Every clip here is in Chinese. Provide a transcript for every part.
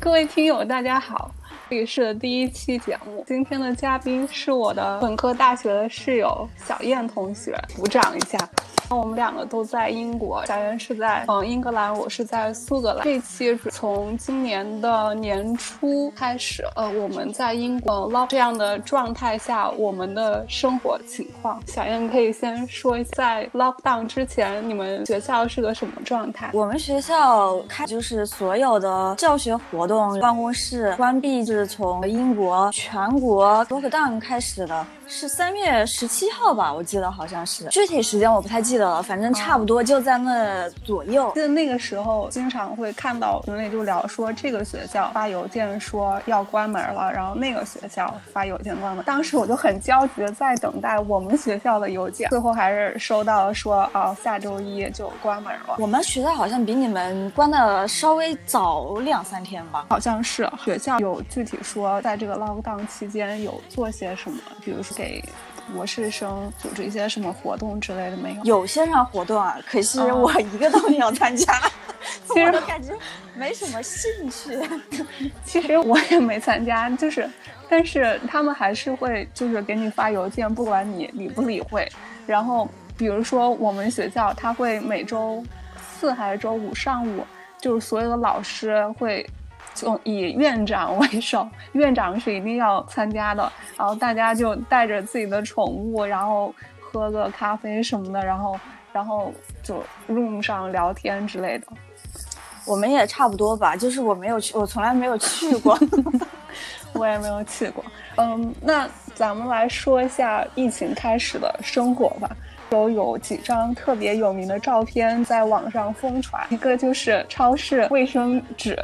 各位听友，大家好，这里是第一期节目。今天的嘉宾是我的本科大学的室友小燕同学，鼓掌一下。我们两个都在英国，小燕是在嗯英格兰，我是在苏格兰。这期从今年的年初开始，呃，我们在英国 lock 这样的状态下，我们的生活情况。小燕可以先说一下，在 lockdown 之前，你们学校是个什么状态？我们学校开就是所有的教学活动、办公室关闭，就是从英国全国 lockdown 开始的。是三月十七号吧，我记得好像是，具体时间我不太记得了，反正差不多就在那左右。记得那个时候经常会看到群里就聊说这个学校发邮件说要关门了，然后那个学校发邮件关门。当时我就很焦急的在等待我们学校的邮件，最后还是收到了说啊下周一就关门了。我们学校好像比你们关的稍微早两三天吧，好像是学校有具体说在这个 lockdown 期间有做些什么，比如说。给博士生组织一些什么活动之类的没有？有线上活动啊，可惜我一个都没有参加。其实感觉没什么兴趣。其实我也没参加，就是，但是他们还是会就是给你发邮件，不管你理不理会。然后比如说我们学校，他会每周四还是周五上午，就是所有的老师会。就以院长为首，院长是一定要参加的。然后大家就带着自己的宠物，然后喝个咖啡什么的，然后然后就 room 上聊天之类的。我们也差不多吧，就是我没有去，我从来没有去过，我也没有去过。嗯，那咱们来说一下疫情开始的生活吧。都有几张特别有名的照片在网上疯传，一个就是超市卫生纸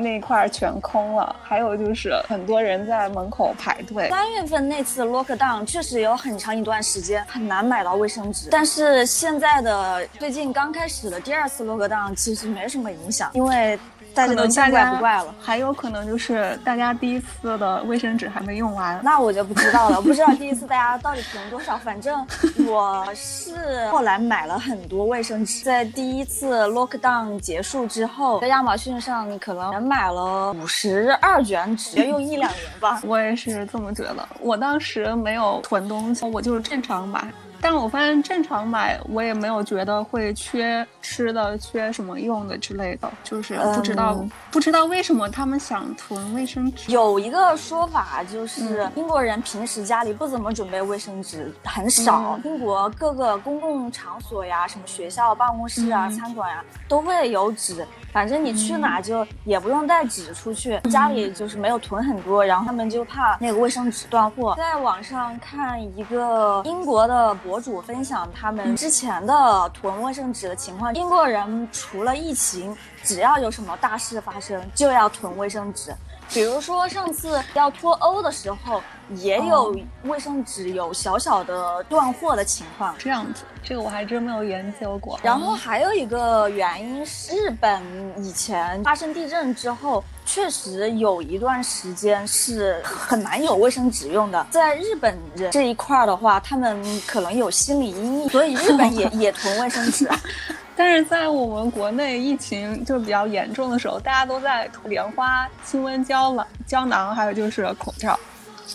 那块全空了，还有就是很多人在门口排队。三月份那次 lockdown 确实有很长一段时间很难买到卫生纸，但是现在的最近刚开始的第二次 lockdown 其实没什么影响，因为。大家都见怪不怪了，还有可能就是大家第一次的卫生纸还没用完，那我就不知道了，不知道第一次大家到底囤多少。反正我是后来买了很多卫生纸，在第一次 lockdown 结束之后，在亚马逊上可能买了五十二卷纸，要用一两年吧。我也是这么觉得，我当时没有囤东西，我就是正常买。但我发现正常买，我也没有觉得会缺吃的、缺什么用的之类的，就是不知道不知道为什么他们想囤卫生纸。有一个说法就是，英国人平时家里不怎么准备卫生纸，很少。英国各个公共场所呀，什么学校、办公室啊、餐馆呀，都会有纸。反正你去哪就也不用带纸出去，家里就是没有囤很多，然后他们就怕那个卫生纸断货。在网上看一个英国的博博主分享他们之前的囤卫生纸的情况，英国人除了疫情，只要有什么大事发生就要囤卫生纸。比如说上次要脱欧的时候，也有卫生纸有小小的断货的情况。这样子，这个我还真没有研究过。然后还有一个原因是，日本以前发生地震之后，确实有一段时间是很难有卫生纸用的。在日本人这一块的话，他们可能有心理阴影，所以日本也 也囤卫生纸。但是在我们国内疫情就比较严重的时候，大家都在涂莲花、清瘟胶囊、胶囊，还有就是口罩。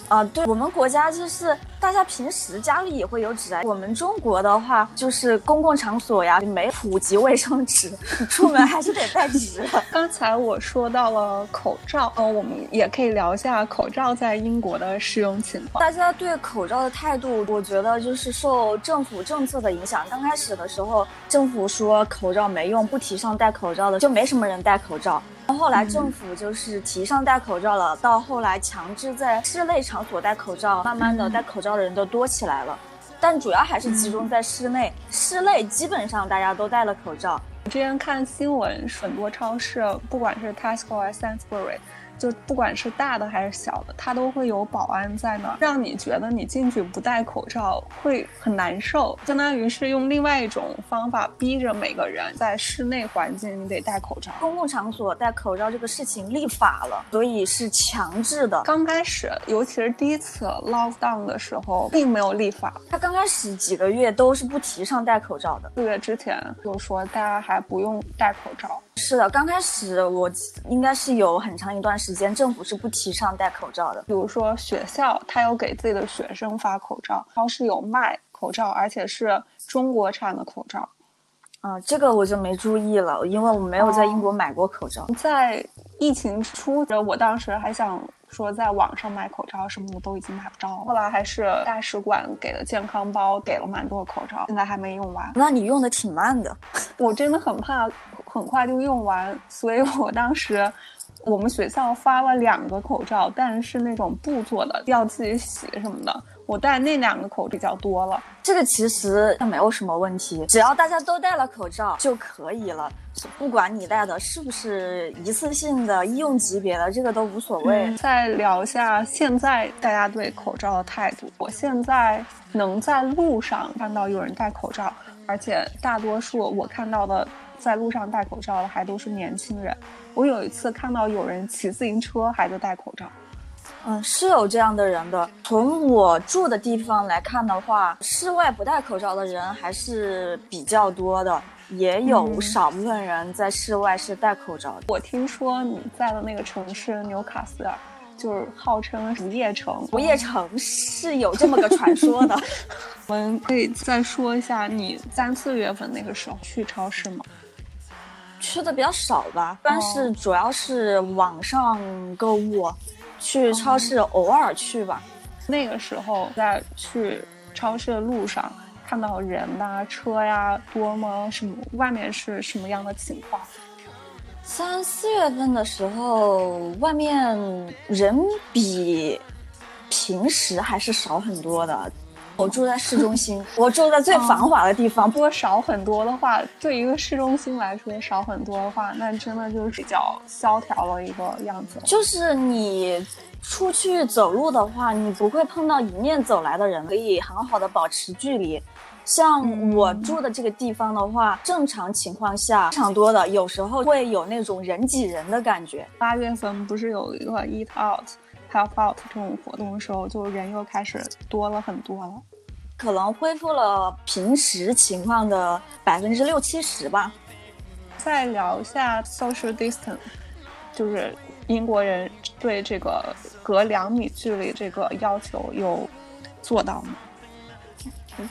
啊，对我们国家就是大家平时家里也会有纸啊。我们中国的话，就是公共场所呀没普及卫生纸，出门还是得带纸。刚才我说到了口罩，嗯，我们也可以聊一下口罩在英国的使用情况。大家对口罩的态度，我觉得就是受政府政策的影响。刚开始的时候，政府说口罩没用，不提倡戴口罩的，就没什么人戴口罩。后来政府就是提倡戴口罩了，到后来强制在室内场所戴口罩，慢慢的戴口罩的人都多起来了，但主要还是集中在室内，室内基本上大家都戴了口罩。之前看新闻，很多超市，不管是 Tesco 还是 Sainsbury，就不管是大的还是小的，它都会有保安在那儿，让你觉得你进去不戴口罩会很难受，相当于是用另外一种方法逼着每个人在室内环境你得戴口罩。公共场所戴口罩这个事情立法了，所以是强制的。刚开始，尤其是第一次 lockdown 的时候，并没有立法。他刚开始几个月都是不提倡戴口罩的，四月之前就说大家还不用戴口罩。是的，刚开始我应该是有很长一段时间，政府是不提倡戴口罩的。比如说学校，他有给自己的学生发口罩，超市有卖口罩，而且是中国产的口罩。啊，这个我就没注意了，因为我没有在英国买过口罩。在疫情初，我当时还想说在网上买口罩什么的都已经买不着，后来还是大使馆给的健康包给了蛮多口罩，现在还没用完。那你用的挺慢的，我真的很怕很快就用完，所以我当时 我们学校发了两个口罩，但是那种布做的，要自己洗什么的。我戴那两个口比较多了，这个其实没有什么问题，只要大家都戴了口罩就可以了。不管你戴的是不是一次性的医用级别的，这个都无所谓。再聊一下现在大家对口罩的态度。我现在能在路上看到有人戴口罩，而且大多数我看到的在路上戴口罩的还都是年轻人。我有一次看到有人骑自行车还在戴口罩。嗯，是有这样的人的。从我住的地方来看的话，室外不戴口罩的人还是比较多的，也有少部分人在室外是戴口罩的。我听说你在的那个城市纽卡斯尔，就是号称不夜城，不夜城是有这么个传说的。我们可以再说一下，你三四月份那个时候去超市吗？去的比较少吧，但是主要是网上购物。去超市偶尔去吧，那个时候在去超市的路上看到人呐、车呀多吗？什么外面是什么样的情况？三四月份的时候，外面人比平时还是少很多的。我住在市中心，我住在最繁华的地方。不过少很多的话，对一个市中心来说少很多的话，那真的就是比较萧条了一个样子。就是你出去走路的话，你不会碰到迎面走来的人，可以很好的保持距离。像我住的这个地方的话，正常情况下非常多的，有时候会有那种人挤人的感觉。八月份不是有一个 Eat Out。Help out 这种活动的时候，就人又开始多了很多了，可能恢复了平时情况的百分之六七十吧。再聊一下 social distance，就是英国人对这个隔两米距离这个要求有做到吗？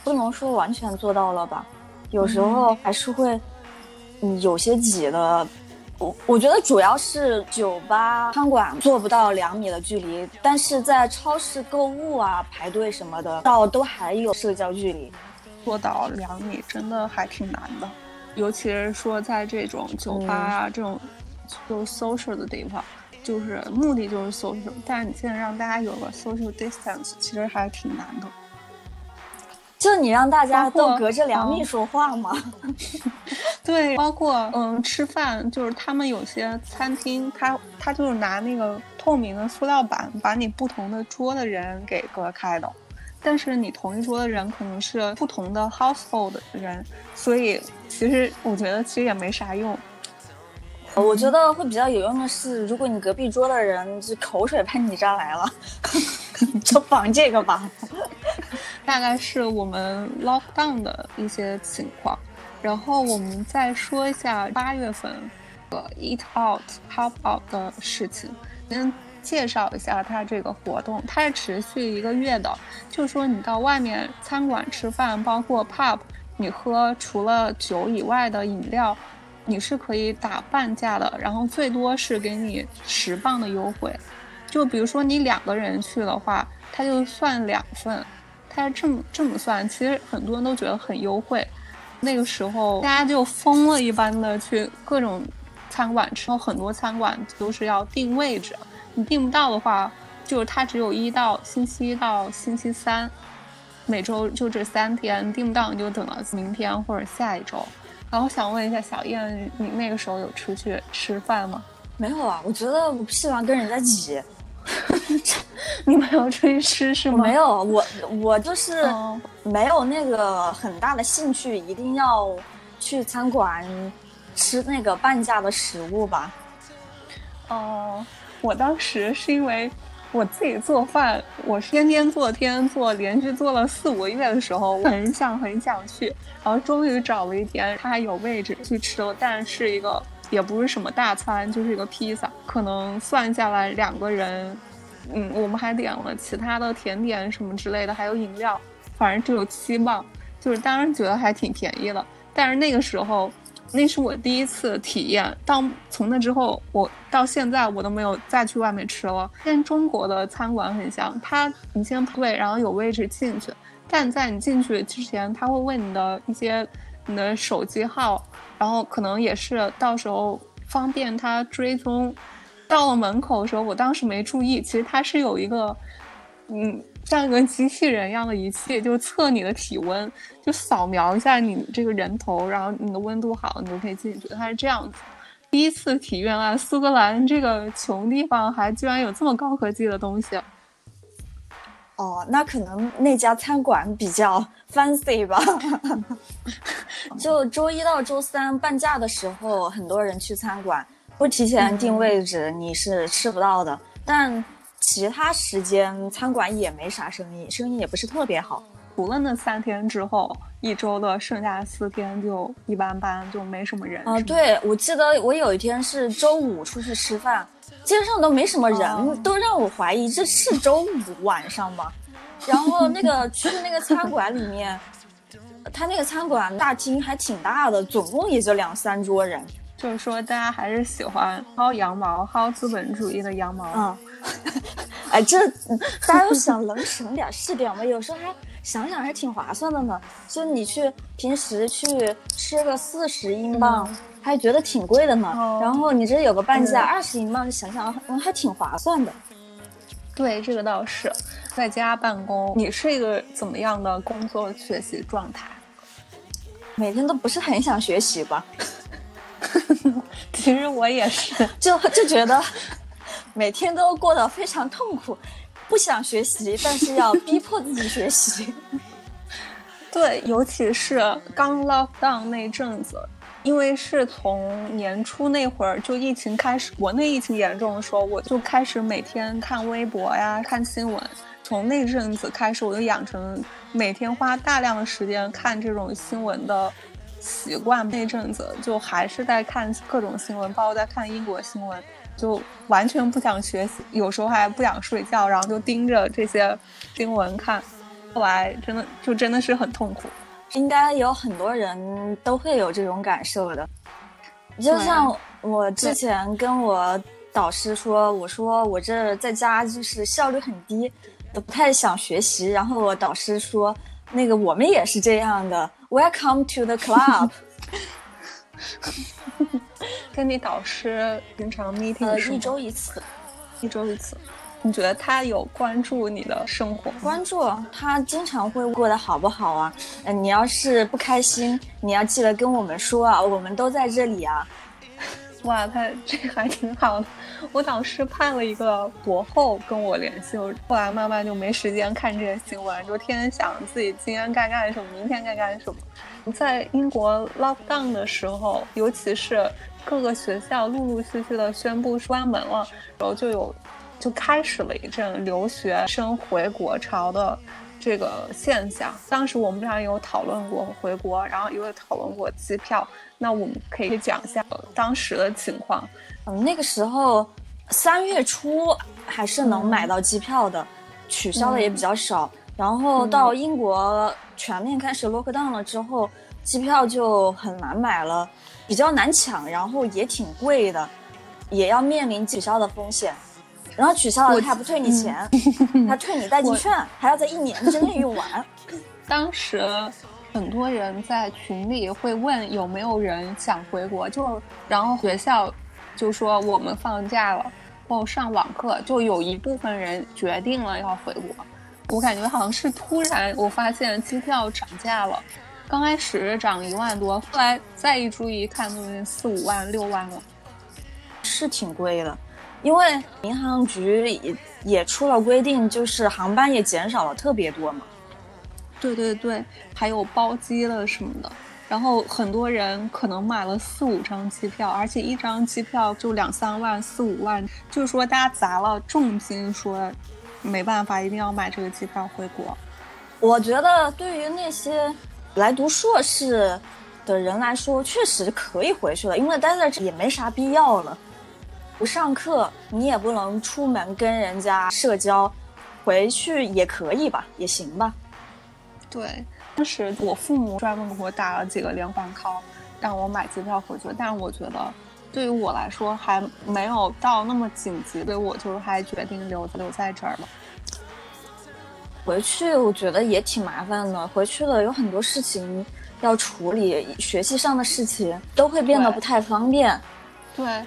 不能说完全做到了吧，有时候还是会，嗯，有些挤的。我我觉得主要是酒吧、餐馆做不到两米的距离，但是在超市购物啊、排队什么的，倒都还有社交距离。做到两米真的还挺难的，尤其是说在这种酒吧啊这种就 social 的地方，就是目的就是 social，但是你现在让大家有个 social distance，其实还挺难的。就你让大家都隔着两米说话吗？对，包括嗯，吃饭就是他们有些餐厅，他他就是拿那个透明的塑料板把你不同的桌的人给隔开的，但是你同一桌的人可能是不同的 household 的人，所以其实我觉得其实也没啥用。我觉得会比较有用的是，如果你隔壁桌的人就口水喷你这儿来了，就防这个吧。大概是我们 lockdown 的一些情况，然后我们再说一下八月份的 eat out help out 的事情。先介绍一下它这个活动，它是持续一个月的。就是说你到外面餐馆吃饭，包括 pub，你喝除了酒以外的饮料，你是可以打半价的，然后最多是给你十磅的优惠。就比如说你两个人去的话，它就算两份。他这么这么算，其实很多人都觉得很优惠。那个时候大家就疯了一般的去各种餐馆吃，很多餐馆都是要定位置，你订不到的话，就是它只有一到星期一到星期三，每周就这三天，订不到你就等到明天或者下一周。然后想问一下小燕，你那个时候有出去吃饭吗？没有啊，我觉得我不喜欢跟人家挤。你没有出去吃是吗？没有，我我就是没有那个很大的兴趣，一定要去餐馆吃那个半价的食物吧。哦，我当时是因为我自己做饭，我天天做，天天做，连续做了四五个月的时候，很想很想去，然后终于找了一天，他还有位置去吃了，但是一个也不是什么大餐，就是一个披萨，可能算下来两个人。嗯，我们还点了其他的甜点什么之类的，还有饮料，反正只有七磅，就是当然觉得还挺便宜的。但是那个时候，那是我第一次体验。到从那之后，我到现在我都没有再去外面吃了。跟中国的餐馆很像，他你先排队，然后有位置进去，但在你进去之前，他会问你的一些你的手机号，然后可能也是到时候方便他追踪。到了门口的时候，我当时没注意，其实它是有一个，嗯，像一个机器人一样的仪器，就测你的体温，就扫描一下你这个人头，然后你的温度好，你就可以进去。它是这样子。第一次体验啊苏格兰这个穷地方，还居然有这么高科技的东西。哦，那可能那家餐馆比较 fancy 吧。就周一到周三半价的时候，很多人去餐馆。不提前定位置，你是吃不到的。但其他时间餐馆也没啥生意，生意也不是特别好。除了那三天之后，一周的剩下四天就一般般，就没什么人。啊，对，我记得我有一天是周五出去吃饭，街上都没什么人，都让我怀疑这是周五晚上吗？然后那个 去那个餐馆里面，他那个餐馆大厅还挺大的，总共也就两三桌人。就是说，大家还是喜欢薅羊毛，薅资本主义的羊毛。嗯，哎，这大家都想能省点是点嘛，有时候还想想还挺划算的呢。就你去平时去吃个四十英镑，还觉得挺贵的呢。然后你这有个半价二十英镑，想想还挺划算的。对，这个倒是。在家办公，你是一个怎么样的工作学习状态？每天都不是很想学习吧。其实我也是，就就觉得每天都过得非常痛苦，不想学习，但是要逼迫自己学习。对，尤其是刚 lock down 那阵子，因为是从年初那会儿就疫情开始，国内疫情严重的时候，我就开始每天看微博呀，看新闻。从那阵子开始，我就养成每天花大量的时间看这种新闻的。习惯那阵子就还是在看各种新闻，包括在看英国新闻，就完全不想学习，有时候还不想睡觉，然后就盯着这些新闻看。后来真的就真的是很痛苦，应该有很多人都会有这种感受的。就像我之前跟我导师说，我说我这在家就是效率很低，都不太想学习。然后我导师说，那个我们也是这样的。Welcome to the club。跟你导师平常 meeting 呃一周一次，一周一次。你觉得他有关注你的生活？关注，他经常会过得好不好啊？嗯，你要是不开心，你要记得跟我们说啊，我们都在这里啊。哇，他这还挺好的。我导师派了一个博后跟我联系，后来慢慢就没时间看这些新闻，就天天想自己今天该干什么，明天该干什么。在英国 lockdown 的时候，尤其是各个学校陆陆续续的宣布关门了，然后就有就开始了一阵留学生回国潮的。这个现象，当时我们俩有讨论过回国，然后也有讨论过机票。那我们可以讲一下当时的情况。嗯，那个时候三月初还是能买到机票的，取消的也比较少。然后到英国全面开始 lock down 了之后，机票就很难买了，比较难抢，然后也挺贵的，也要面临取消的风险。然后取消了，他不退你钱，他退你代金券，还要在一年之内用完。当时很多人在群里会问有没有人想回国，就然后学校就说我们放假了，或上网课，就有一部分人决定了要回国。我感觉好像是突然，我发现机票涨价了，刚开始涨一万多，后来再一注意看，都四五万、六万了。是挺贵的，因为民航局也也出了规定，就是航班也减少了特别多嘛。对对对，还有包机了什么的。然后很多人可能买了四五张机票，而且一张机票就两三万、四五万，就是说大家砸了重金，说没办法，一定要买这个机票回国。我觉得对于那些来读硕士的人来说，确实可以回去了，因为待在这也没啥必要了。不上课，你也不能出门跟人家社交，回去也可以吧，也行吧。对。当时我父母专门给我打了几个连环 call，让我买机票回去。但是我觉得，对于我来说还没有到那么紧急，所以我就还决定留留在这儿了。回去我觉得也挺麻烦的，回去了有很多事情要处理，学习上的事情都会变得不太方便。对，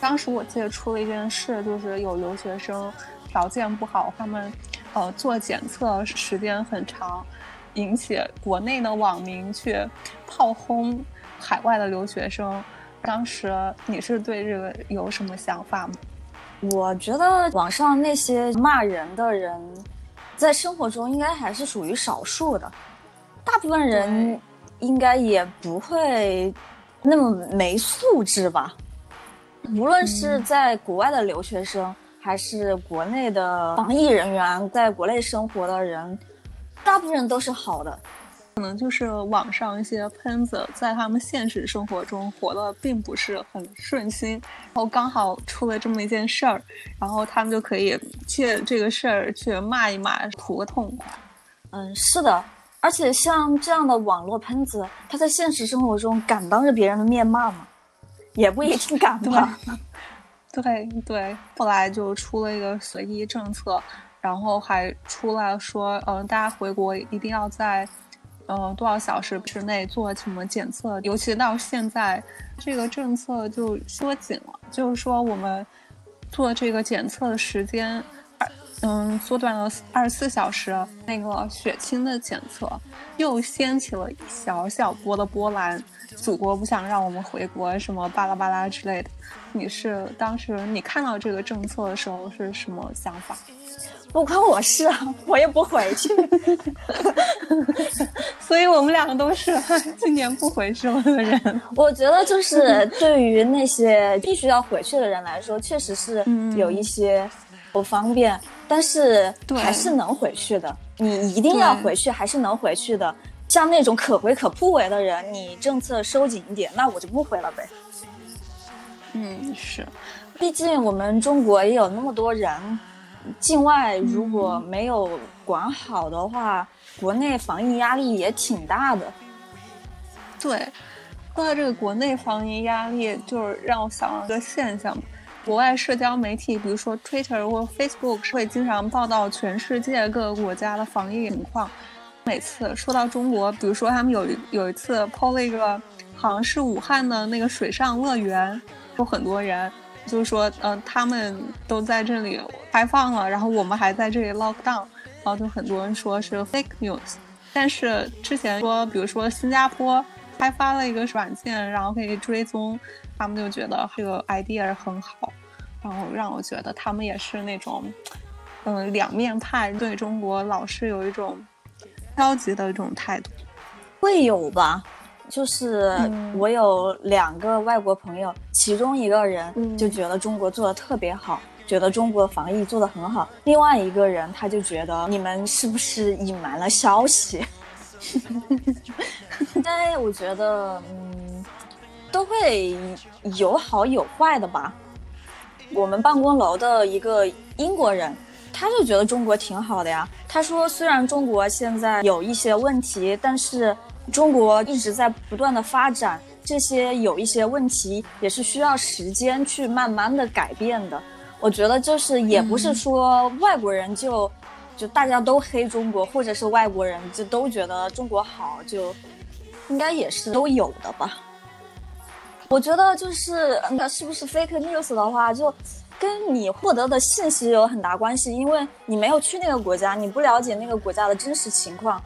当时我记得出了一件事，就是有留学生条件不好，他们呃做检测时间很长。引起国内的网民去炮轰海外的留学生，当时你是对这个有什么想法吗？我觉得网上那些骂人的人，在生活中应该还是属于少数的，大部分人应该也不会那么没素质吧。无论是在国外的留学生，还是国内的防疫人员，在国内生活的人。大部分人都是好的，可能就是网上一些喷子，在他们现实生活中活的并不是很顺心，然后刚好出了这么一件事儿，然后他们就可以借这个事儿去骂一骂，图个痛快。嗯，是的，而且像这样的网络喷子，他在现实生活中敢当着别人的面骂吗？也不一定敢吧。对对，后来就出了一个随意政策。然后还出来说，嗯，大家回国一定要在，呃，多少小时之内做什么检测？尤其到现在，这个政策就缩紧了，就是说我们做这个检测的时间，嗯，缩短了二十四小时。那个血清的检测又掀起了一小小波的波澜。祖国不想让我们回国，什么巴拉巴拉之类的。你是当时你看到这个政策的时候是什么想法？不关我事啊，我也不回去，所以我们两个都是 今年不回去了的人。我觉得就是对于那些必须要回去的人来说，确实是有一些不方便，但是还是能回去的。你一定要回去，还是能回去的。像那种可回可不回的人，你政策收紧一点，那我就不回了呗。嗯，是，毕竟我们中国也有那么多人。境外如果没有管好的话，国内防疫压力也挺大的。对，说到这个国内防疫压力，就是让我想到一个现象：国外社交媒体，比如说 Twitter 或 Facebook，会经常报道全世界各个国家的防疫情况。每次说到中国，比如说他们有有一次 PO 了一个，好像是武汉的那个水上乐园，有很多人。就是说，嗯，他们都在这里开放了，然后我们还在这里 lock down，然后就很多人说是 fake news。但是之前说，比如说新加坡开发了一个软件，然后可以追踪，他们就觉得这个 idea 很好，然后让我觉得他们也是那种，嗯，两面派，对中国老是有一种消极的一种态度，会有吧。就是我有两个外国朋友，其中一个人就觉得中国做的特别好，觉得中国防疫做的很好；另外一个人他就觉得你们是不是隐瞒了消息？哎，我觉得嗯，都会有好有坏的吧。我们办公楼的一个英国人，他就觉得中国挺好的呀。他说，虽然中国现在有一些问题，但是。中国一直在不断的发展，这些有一些问题也是需要时间去慢慢的改变的。我觉得就是也不是说外国人就就大家都黑中国，或者是外国人就都觉得中国好，就应该也是都有的吧。我觉得就是那是不是 fake news 的话，就跟你获得的信息有很大关系，因为你没有去那个国家，你不了解那个国家的真实情况。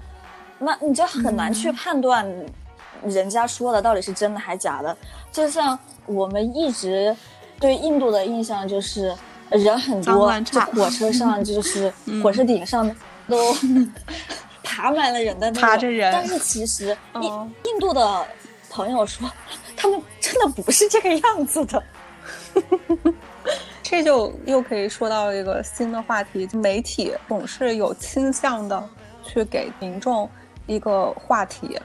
那你就很难去判断，人家说的到底是真的还是假的。就像我们一直对印度的印象就是人很多，就火车上 就是火车顶上都 爬满了人的那爬着人。但是其实印印度的朋友说，他们真的不是这个样子的。这就又可以说到一个新的话题，媒体总是有倾向的去给民众一个话题。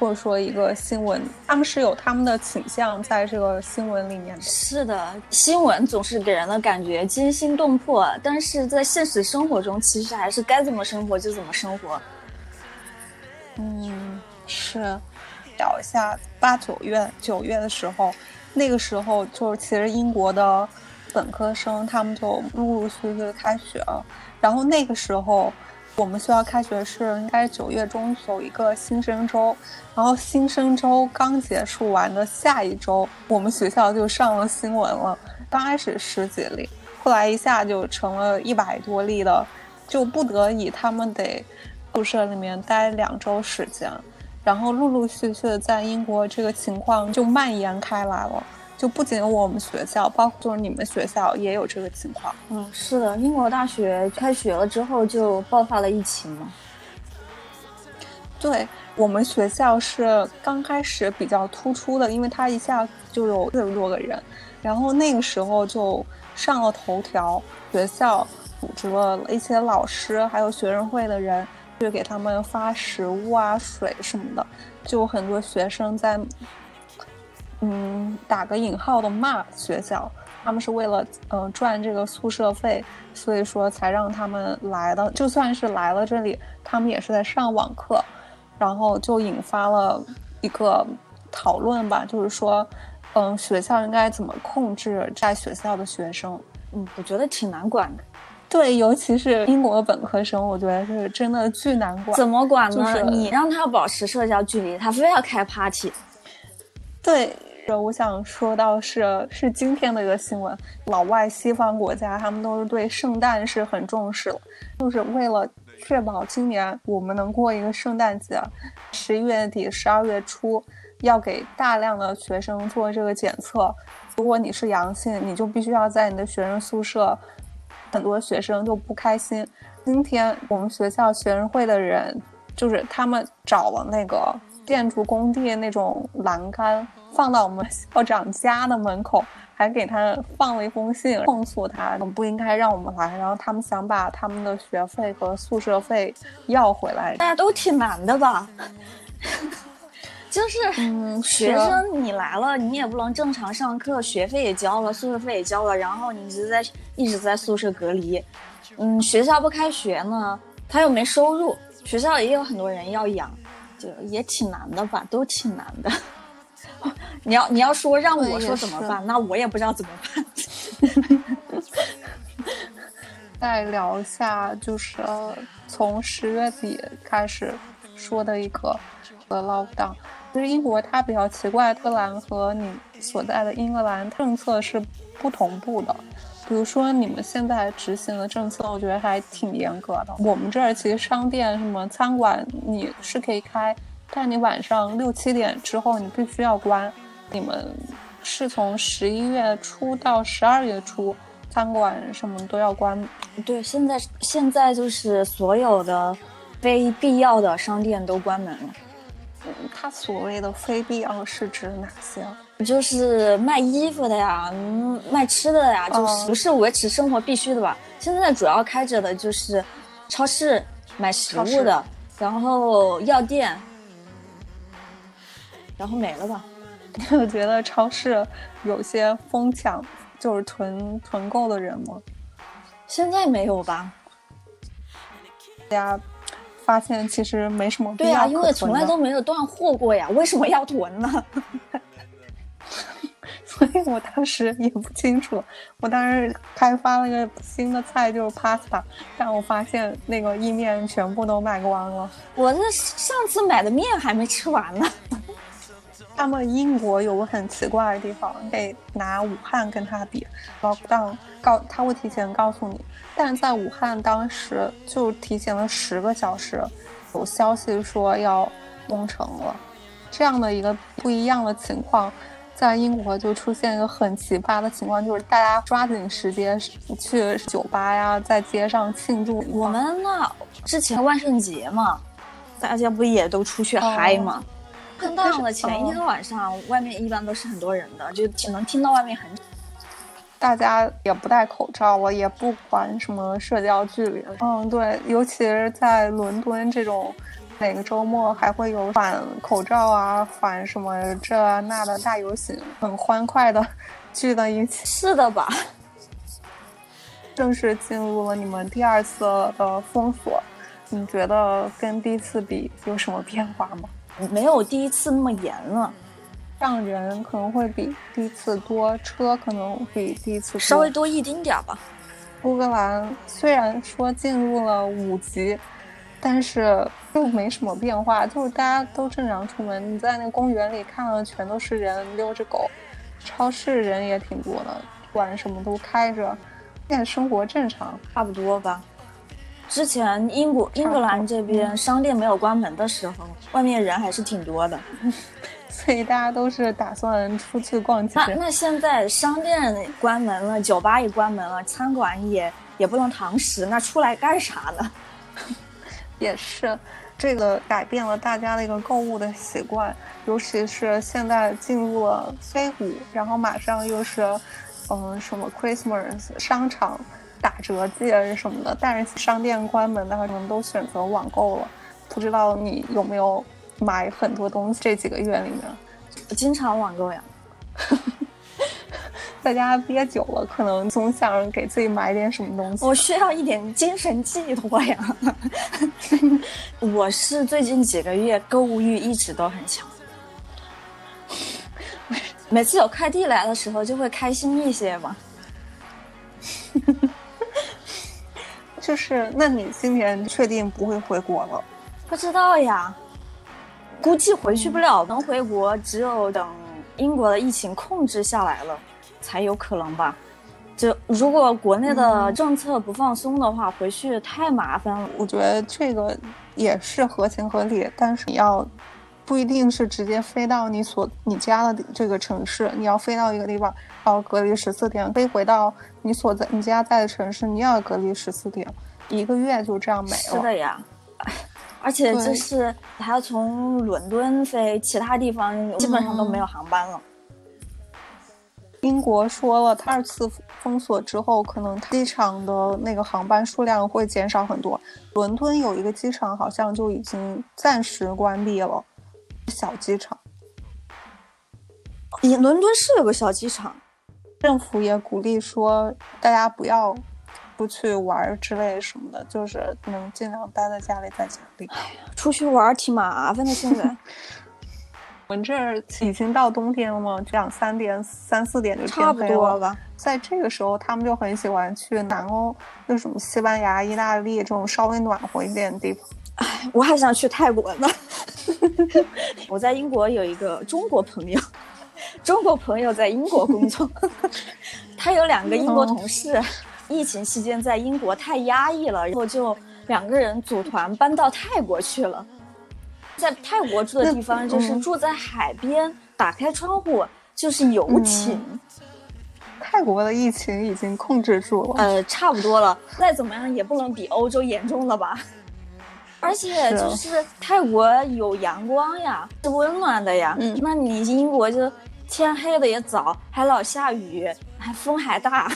或者说一个新闻，他们是有他们的倾向在这个新闻里面的。是的，新闻总是给人的感觉惊心动魄，但是在现实生活中，其实还是该怎么生活就怎么生活。嗯，是。聊一下八九月九月的时候，那个时候就是其实英国的本科生他们就陆陆续续开学了，然后那个时候。我们学校开学是应该九月中有一个新生周，然后新生周刚结束完的下一周，我们学校就上了新闻了。刚开始十几例，后来一下就成了一百多例的，就不得已他们得宿舍里面待两周时间，然后陆陆续续的在英国这个情况就蔓延开来了。就不仅我们学校，包括就是你们学校也有这个情况。嗯，是的，英国大学开学了之后就爆发了疫情嘛。对我们学校是刚开始比较突出的，因为它一下就有四十多个人，然后那个时候就上了头条。学校组织了一些老师还有学生会的人去给他们发食物啊、水什么的，就很多学生在。嗯，打个引号的骂学校，他们是为了嗯赚这个宿舍费，所以说才让他们来的。就算是来了这里，他们也是在上网课，然后就引发了一个讨论吧，就是说，嗯，学校应该怎么控制在学校的学生？嗯，我觉得挺难管的。对，尤其是英国的本科生，我觉得是真的巨难管。怎么管呢？你让他保持社交距离，他非要开 party。对。我想说到是是今天的一个新闻，老外西方国家他们都是对圣诞是很重视了，就是为了确保今年我们能过一个圣诞节，十一月底十二月初要给大量的学生做这个检测，如果你是阳性，你就必须要在你的学生宿舍，很多学生就不开心。今天我们学校学生会的人就是他们找了那个建筑工地那种栏杆。放到我们校长家的门口，还给他放了一封信，控诉他不应该让我们来。然后他们想把他们的学费和宿舍费要回来。大家都挺难的吧？就是嗯，学生你来了，你也不能正常上课，学费也交了，宿舍费也交了，然后你一直在一直在宿舍隔离。嗯，学校不开学呢，他又没收入，学校也有很多人要养，就也挺难的吧？都挺难的。你要你要说让我说怎么办，那我也不知道怎么办。再聊一下，就是从十月底开始说的一个的 lockdown。其实英国它比较奇怪，特兰和你所在的英格兰政策是不同步的。比如说你们现在执行的政策，我觉得还挺严格的。我们这儿其实商店什么餐馆你是可以开。但你晚上六七点之后，你必须要关。你们是从十一月初到十二月初，餐馆什么都要关。对，现在现在就是所有的非必要的商店都关门了。嗯，他所谓的非必要是指哪些？就是卖衣服的呀，嗯，卖吃的呀，就是不是维持生活必须的吧？现在主要开着的就是超市买食物的，然后药店。然后没了吧？我觉得超市有些疯抢，就是囤囤购的人吗？现在没有吧？大家发现其实没什么对呀，因为从来都没有断货过呀，为什么要囤呢？所以我当时也不清楚。我当时开发了一个新的菜，就是 pasta，但我发现那个意面全部都卖光了。我那上次买的面还没吃完呢。他们英国有个很奇怪的地方，得拿武汉跟他比。lockdown 告他会提前告诉你，但是在武汉当时就提前了十个小时，有消息说要封城了。这样的一个不一样的情况，在英国就出现一个很奇葩的情况，就是大家抓紧时间去酒吧呀，在街上庆祝。我们那之前万圣节嘛，大家不也都出去嗨吗？圣诞的前一天晚上，外面一般都是很多人的，就只能听到外面很。大家也不戴口罩了，也不管什么社交距离。嗯，对，尤其是在伦敦这种。每个周末还会有反口罩啊，反什么这那的大游行，很欢快的 聚在一起。是的吧？正式进入了你们第二次的封锁，你觉得跟第一次比有什么变化吗？没有第一次那么严了，让人可能会比第一次多，车可能比第一次稍微多一丁点儿吧。乌克兰虽然说进入了五级。但是又没什么变化，就是大家都正常出门。你在那公园里看到的全都是人遛着狗，超市人也挺多的，馆什么都开着，现在生活正常，差不多吧。之前英国英格兰这边商店没有关门的时候，外面人还是挺多的，所以大家都是打算出去逛街。那那现在商店关门了，酒吧也关门了，餐馆也也不能堂食，那出来干啥呢？也是，这个改变了大家的一个购物的习惯，尤其是现在进入了 C 五，然后马上又是，嗯，什么 Christmas 商场打折季什么的，但是商店关门，的话可能都选择网购了。不知道你有没有买很多东西？这几个月里面，我经常网购呀。在家憋久了，可能总想给自己买点什么东西。我需要一点精神寄托呀。我是最近几个月购物欲一直都很强，每次有快递来的时候就会开心一些嘛。就是，那你今年确定不会回国了？不知道呀，估计回去不了。能回国，只有等英国的疫情控制下来了。才有可能吧，就如果国内的政策不放松的话，回去太麻烦了。我觉得这个也是合情合理，但是你要不一定是直接飞到你所你家的这个城市，你要飞到一个地方，要隔离十四天，飞回到你所在你家在的城市，你要隔离十四天，一个月就这样没了。是的呀，而且就是还要从伦敦飞，其他地方基本上都没有航班了。英国说了，二次封锁之后，可能机场的那个航班数量会减少很多。伦敦有一个机场好像就已经暂时关闭了，小机场。伦敦是有个小机场，政府也鼓励说大家不要不去玩之类什么的，就是能尽量待在家里，在家里。哎呀，出去玩挺麻烦的，现在。我们这儿已经到冬天了吗？两三点、三四点就差不多吧。在这个时候，他们就很喜欢去南欧，就什么西班牙、意大利这种稍微暖和一点的地方。哎，我还想去泰国呢。我在英国有一个中国朋友，中国朋友在英国工作，他有两个英国同事。疫情期间在英国太压抑了，然后就两个人组团搬到泰国去了。在泰国住的地方，就是住在海边，打开窗户就是游艇。泰国的疫情已经控制住了，呃，差不多了。再怎么样也不能比欧洲严重了吧？而且就是泰国有阳光呀，是温暖的呀。嗯，那你英国就天黑的也早，还老下雨，还风还大。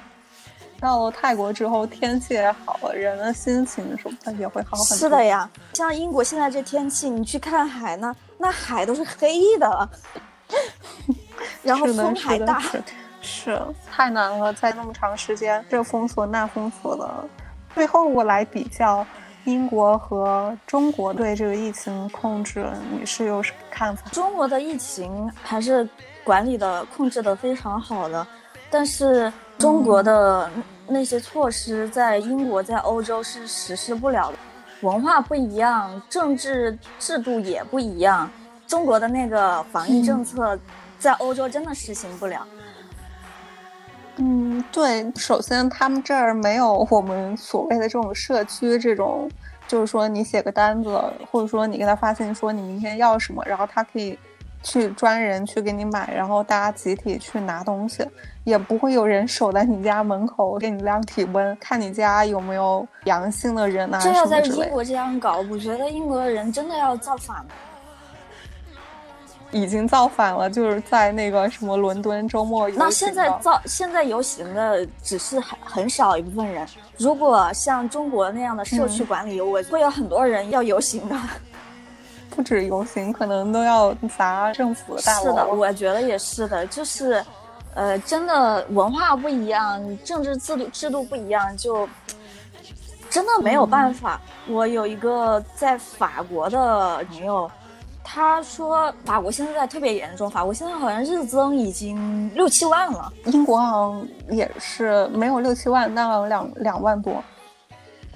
到了泰国之后，天气也好了，人的心情什么的也会好很多。是的呀，像英国现在这天气，你去看海呢，那海都是黑的，然后风还大，是太难了，在那么长时间这封锁那封锁的，最后我来比较英国和中国对这个疫情控制，你是有什么看法？中国的疫情还是管理的控制的非常好的，但是。中国的那些措施在英国、在欧洲是实施不了的，文化不一样，政治制度也不一样。中国的那个防疫政策，在欧洲真的实行不了。对，首先他们这儿没有我们所谓的这种社区这种，就是说你写个单子，或者说你给他发信息说你明天要什么，然后他可以去专人去给你买，然后大家集体去拿东西，也不会有人守在你家门口给你量体温，看你家有没有阳性的人啊。这要在英国这样搞，我觉得英国人真的要造反了。已经造反了，就是在那个什么伦敦周末那现在造现在游行的只是很很少一部分人。如果像中国那样的社区管理，我会有很多人要游行的。不止游行，可能都要砸政府的大楼。是的，我觉得也是的。就是，呃，真的文化不一样，政治制度制度不一样，就真的没有办法。我有一个在法国的朋友。他说法国现在特别严重，法国现在好像日增已经六七万了。英国好像也是没有六七万，但两两万多。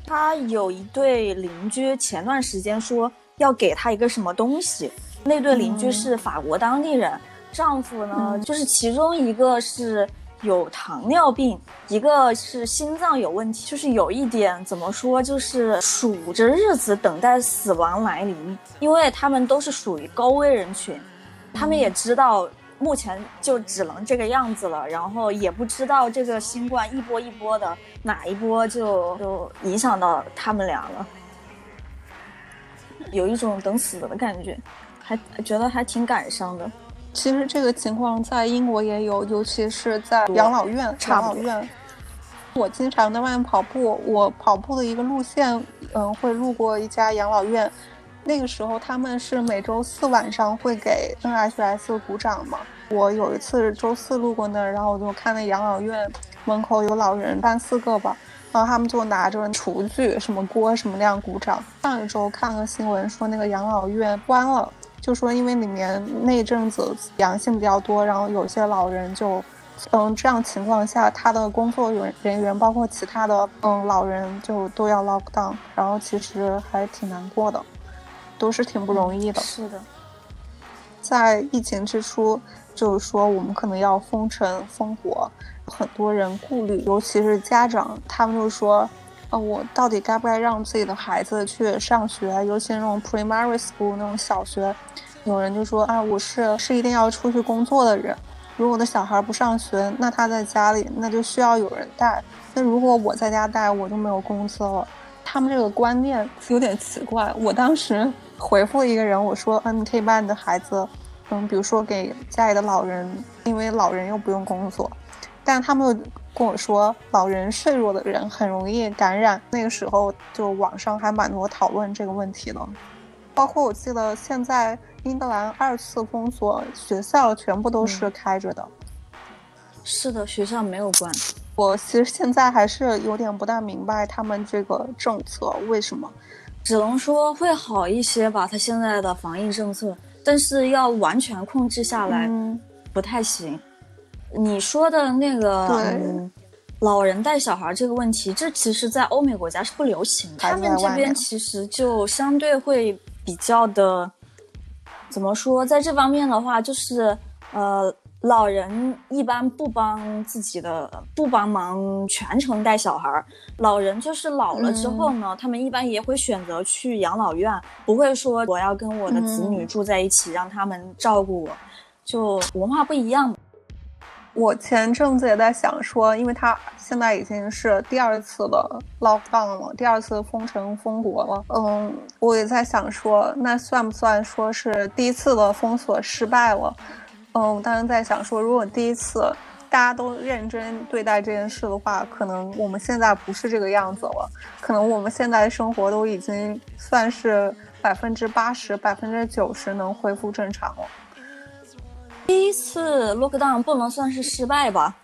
他有一对邻居，前段时间说要给他一个什么东西，那对邻居是法国当地人，丈夫呢就是其中一个是。有糖尿病，一个是心脏有问题，就是有一点怎么说，就是数着日子等待死亡来临，因为他们都是属于高危人群，他们也知道目前就只能这个样子了，然后也不知道这个新冠一波一波的哪一波就就影响到他们俩了，有一种等死的感觉，还觉得还挺感伤的。其实这个情况在英国也有，尤其是在养老院。养老院，我经常在外面跑步，我跑步的一个路线，嗯，会路过一家养老院。那个时候他们是每周四晚上会给 NHS 鼓掌嘛。我有一次周四路过那儿，然后我就看那养老院门口有老人三四个吧，然后他们就拿着厨具、什么锅什么那样鼓掌。上一周看了新闻说那个养老院关了。就说因为里面那阵子阳性比较多，然后有些老人就，嗯，这样情况下，他的工作人人员包括其他的嗯老人就都要 lock down，然后其实还挺难过的，都是挺不容易的。是的，在疫情之初，就是说我们可能要封城封国，很多人顾虑，尤其是家长，他们就说。呃，我到底该不该让自己的孩子去上学？尤其那种 primary school 那种小学，有人就说啊，我是是一定要出去工作的人。如果我的小孩不上学，那他在家里，那就需要有人带。那如果我在家带，我就没有工资了。他们这个观念有点奇怪。我当时回复一个人，我说，嗯，你可以把你的孩子，嗯，比如说给家里的老人，因为老人又不用工作。但他们跟我说，老人脆弱的人很容易感染。那个时候，就网上还蛮多讨论这个问题的。包括我记得现在英格兰二次封锁，学校全部都是开着的。是的，学校没有关。我其实现在还是有点不大明白他们这个政策为什么。只能说会好一些吧，他现在的防疫政策，但是要完全控制下来，不太行。你说的那个，嗯，老人带小孩这个问题，这其实，在欧美国家是不流行的。他们这边其实就相对会比较的，怎么说，在这方面的话，就是呃，老人一般不帮自己的，不帮忙全程带小孩。老人就是老了之后呢，他们一般也会选择去养老院，不会说我要跟我的子女住在一起，让他们照顾我，就文化不一样。我前阵子也在想说，因为他现在已经是第二次的 lockdown 了，第二次封城封国了。嗯，我也在想说，那算不算说是第一次的封锁失败了？嗯，当然在想说，如果第一次大家都认真对待这件事的话，可能我们现在不是这个样子了，可能我们现在生活都已经算是百分之八十、百分之九十能恢复正常了。第一次 lockdown 不能算是失败吧，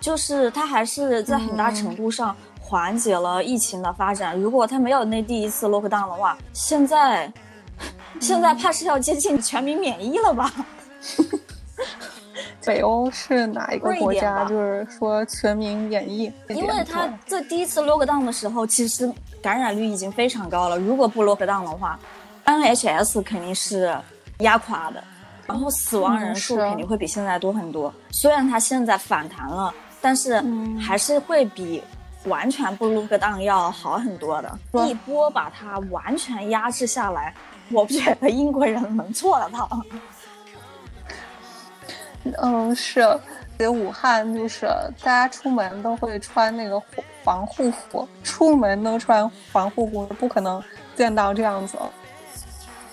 就是它还是在很大程度上缓解了疫情的发展。如果它没有那第一次 lockdown 的话，现在现在怕是要接近全民免疫了吧？北欧是哪一个国家？就是说全民免疫？因为它在第一次 lockdown 的时候，其实感染率已经非常高了。如果不 lockdown 的话，NHS 肯定是压垮的。然后死亡人数肯定会比现在多很多。虽然它现在反弹了，但是还是会比完全不 lockdown 要好很多的。一波把它完全压制下来，我不觉得英国人能做得到。嗯，是。武汉就是大家出门都会穿那个防护服，出门都穿防护服，不可能见到这样子。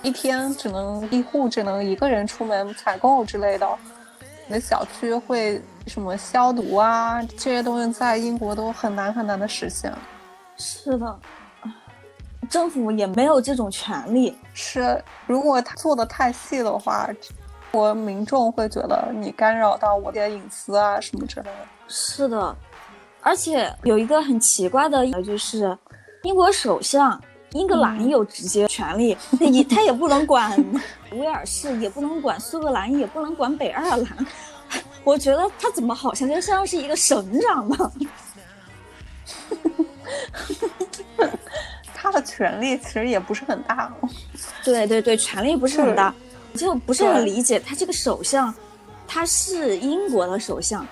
一天只能一户只能一个人出门采购之类的。你的小区会什么消毒啊？这些东西在英国都很难很难的实现。是的。政府也没有这种权利。是，如果他做的太细的话，我民众会觉得你干扰到我的隐私啊什么之类的。是的，而且有一个很奇怪的，就是英国首相英格兰有直接权利，也他也不能管 威尔士，也不能管苏格兰，也不能管北爱尔兰。我觉得他怎么好像就像是一个省长呢？他的权力其实也不是很大，对对对，权力不是很大，就不是很理解他这个首相，他是英国的首相，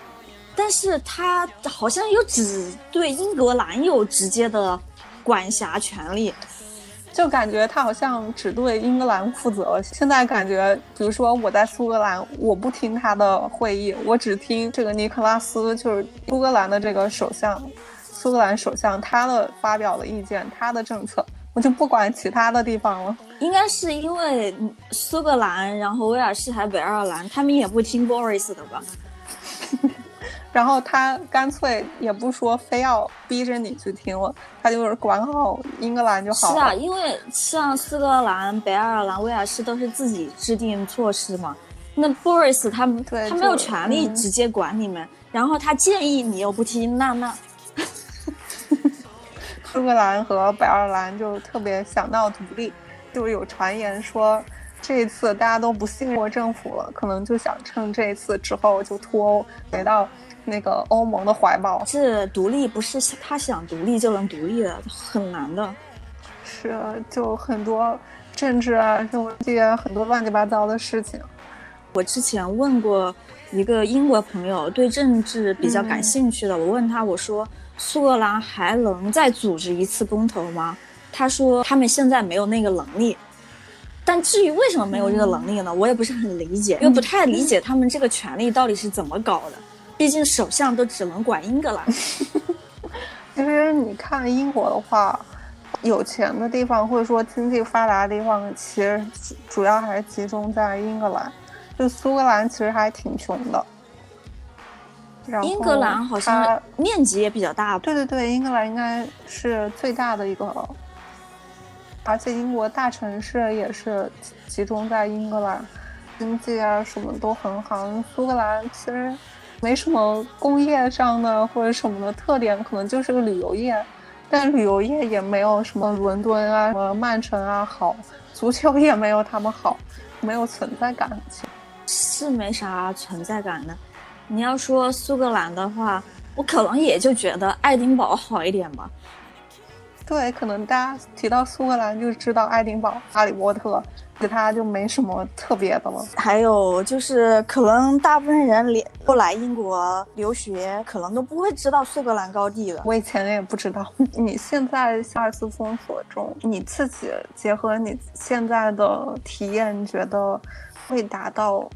但是他好像又只对英格兰有直接的管辖权利，就感觉他好像只对英格兰负责。现在感觉，比如说我在苏格兰，我不听他的会议，我只听这个尼克拉斯，就是苏格兰的这个首相。苏格兰首相他的发表的意见，他的政策，我就不管其他的地方了。应该是因为苏格兰，然后威尔士还北爱尔兰，他们也不听 Boris 的吧？然后他干脆也不说非要逼着你去听了，他就是管好英格兰就好了。是啊，因为像苏格兰、北爱尔兰、威尔士都是自己制定措施嘛，那 Boris 他们他没有权利直接管你们，然后他建议你又不听，那那。苏格兰和北爱尔兰就特别想闹独立，就有传言说，这一次大家都不信任政府了，可能就想趁这一次之后就脱欧，回到那个欧盟的怀抱。是独立，不是他想独立就能独立的，很难的。是，就很多政治啊，什么这些很多乱七八糟的事情。我之前问过一个英国朋友，对政治比较感兴趣的，我问他，我说。苏格兰还能再组织一次公投吗？他说他们现在没有那个能力。但至于为什么没有这个能力呢？我也不是很理解，又不太理解他们这个权利到底是怎么搞的。毕竟首相都只能管英格兰。其实你看英国的话，有钱的地方或者说经济发达的地方，其实主要还是集中在英格兰。就苏格兰其实还挺穷的。英格兰好像面积也比较大，对对对，英格兰应该是最大的一个，而且英国大城市也是集中在英格兰，经济啊什么都很好。苏格兰其实没什么工业上的或者什么的特点，可能就是个旅游业，但旅游业也没有什么伦敦啊、什么曼城啊好，足球也没有他们好，没有存在感，是没啥存在感的。你要说苏格兰的话，我可能也就觉得爱丁堡好一点吧。对，可能大家提到苏格兰就知道爱丁堡、哈利波特，其他就没什么特别的了。还有就是，可能大部分人连不来英国留学，可能都不会知道苏格兰高地的。我以前也不知道。你现在二次封锁中，你自己结合你现在的体验，觉得会达到？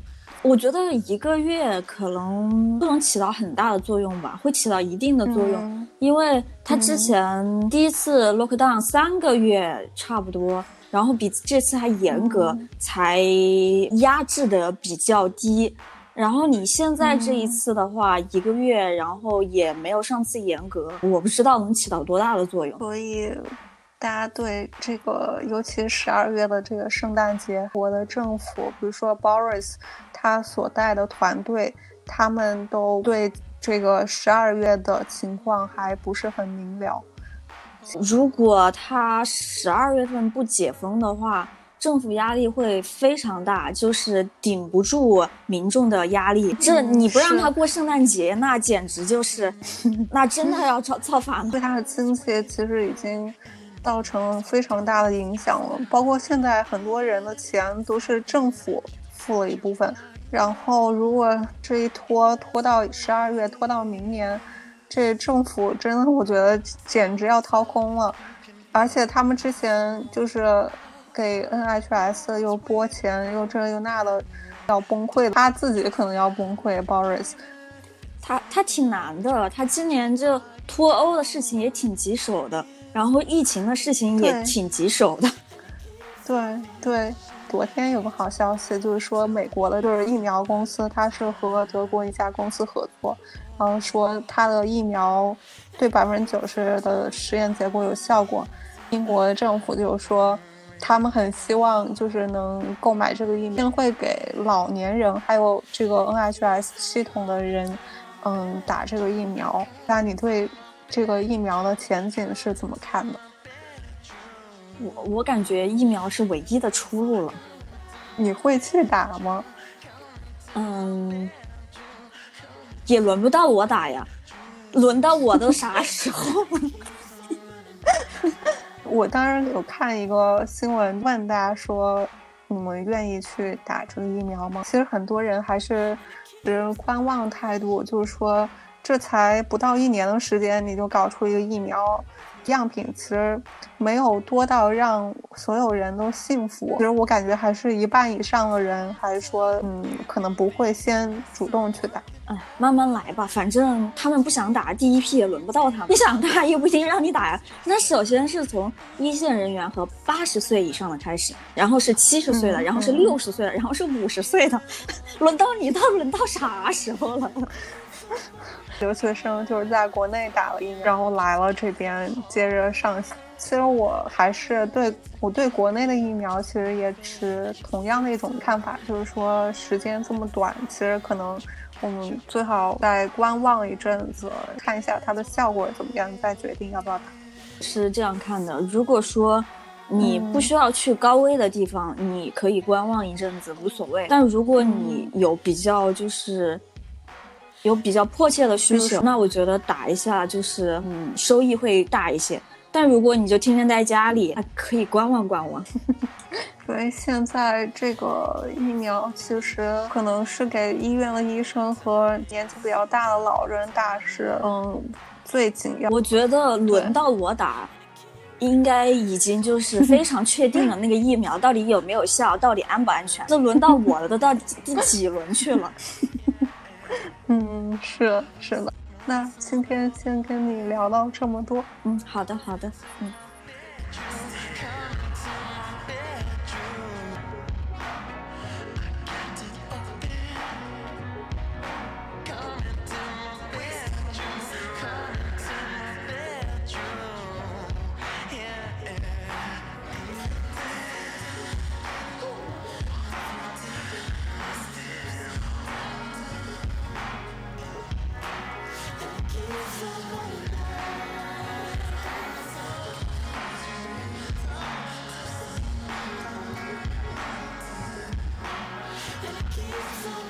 我觉得一个月可能不能起到很大的作用吧，会起到一定的作用，因为他之前第一次 lock down 三个月差不多，然后比这次还严格，才压制的比较低。然后你现在这一次的话，一个月，然后也没有上次严格，我不知道能起到多大的作用。所以。大家对这个，尤其十二月的这个圣诞节，我的政府，比如说 Boris，他所带的团队，他们都对这个十二月的情况还不是很明了。如果他十二月份不解封的话，政府压力会非常大，就是顶不住民众的压力。这你不让他过圣诞节，那简直就是，那真的要造造反了。对他的经济其实已经。造成非常大的影响了，包括现在很多人的钱都是政府付了一部分，然后如果这一拖拖到十二月，拖到明年，这政府真的我觉得简直要掏空了，而且他们之前就是给 NHS 又拨钱又这又那的，要崩溃，他自己可能要崩溃。Boris，他他挺难的，他今年就脱欧的事情也挺棘手的，然后疫情的事情也挺棘手的。对 对，昨天有个好消息，就是说美国的就是疫苗公司，它是和德国一家公司合作，然后说它的疫苗对百分之九十的实验结果有效果。英国政府就是说，他们很希望就是能购买这个疫苗，会给老年人还有这个 NHS 系统的人，嗯，打这个疫苗。那你对这个疫苗的前景是怎么看的？我我感觉疫苗是唯一的出路了，你会去打吗？嗯，也轮不到我打呀，轮到我都啥时候了？我当然有看一个新闻，问大家说你们愿意去打这个疫苗吗？其实很多人还是持观望态度，就是说这才不到一年的时间，你就搞出一个疫苗。样品其实没有多到让所有人都信服。其实我感觉还是一半以上的人还是说，嗯，可能不会先主动去打。哎，慢慢来吧，反正他们不想打，第一批也轮不到他们。你想打也不一定让你打呀。那首先是从一线人员和八十岁以上的开始，然后是七十岁的，然后是六十岁的，然后是五十岁的，轮到你，到轮到啥时候了？留学生就是在国内打了疫苗，然后来了这边接着上。其实我还是对我对国内的疫苗其实也持同样的一种看法，就是说时间这么短，其实可能我们最好再观望一阵子，看一下它的效果怎么样，再决定要不要打。是这样看的。如果说你不需要去高危的地方，你可以观望一阵子，无所谓。但如果你有比较就是。有比较迫切的需求，那我觉得打一下就是嗯，收益会大一些。但如果你就天天在家里，还可以观望观望。因为现在这个疫苗其实可能是给医院的医生和年纪比较大的老人打是嗯最紧要。我觉得轮到我打，应该已经就是非 常确定了那个疫苗到底有没有效，到底安不安全。这轮到我了，都到第几轮去了？嗯，是是的，那今天先跟你聊到这么多。嗯，好的好的，嗯。so